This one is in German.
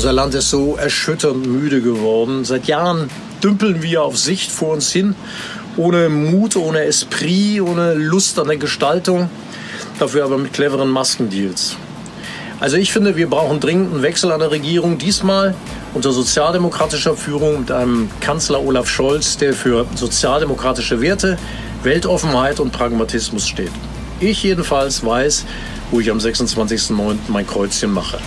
Unser Land ist so erschütternd müde geworden. Seit Jahren dümpeln wir auf Sicht vor uns hin, ohne Mut, ohne Esprit, ohne Lust an der Gestaltung, dafür aber mit cleveren Maskendeals. Also ich finde, wir brauchen dringend einen Wechsel an der Regierung, diesmal unter sozialdemokratischer Führung mit einem Kanzler Olaf Scholz, der für sozialdemokratische Werte, Weltoffenheit und Pragmatismus steht. Ich jedenfalls weiß, wo ich am 26.09. mein Kreuzchen mache.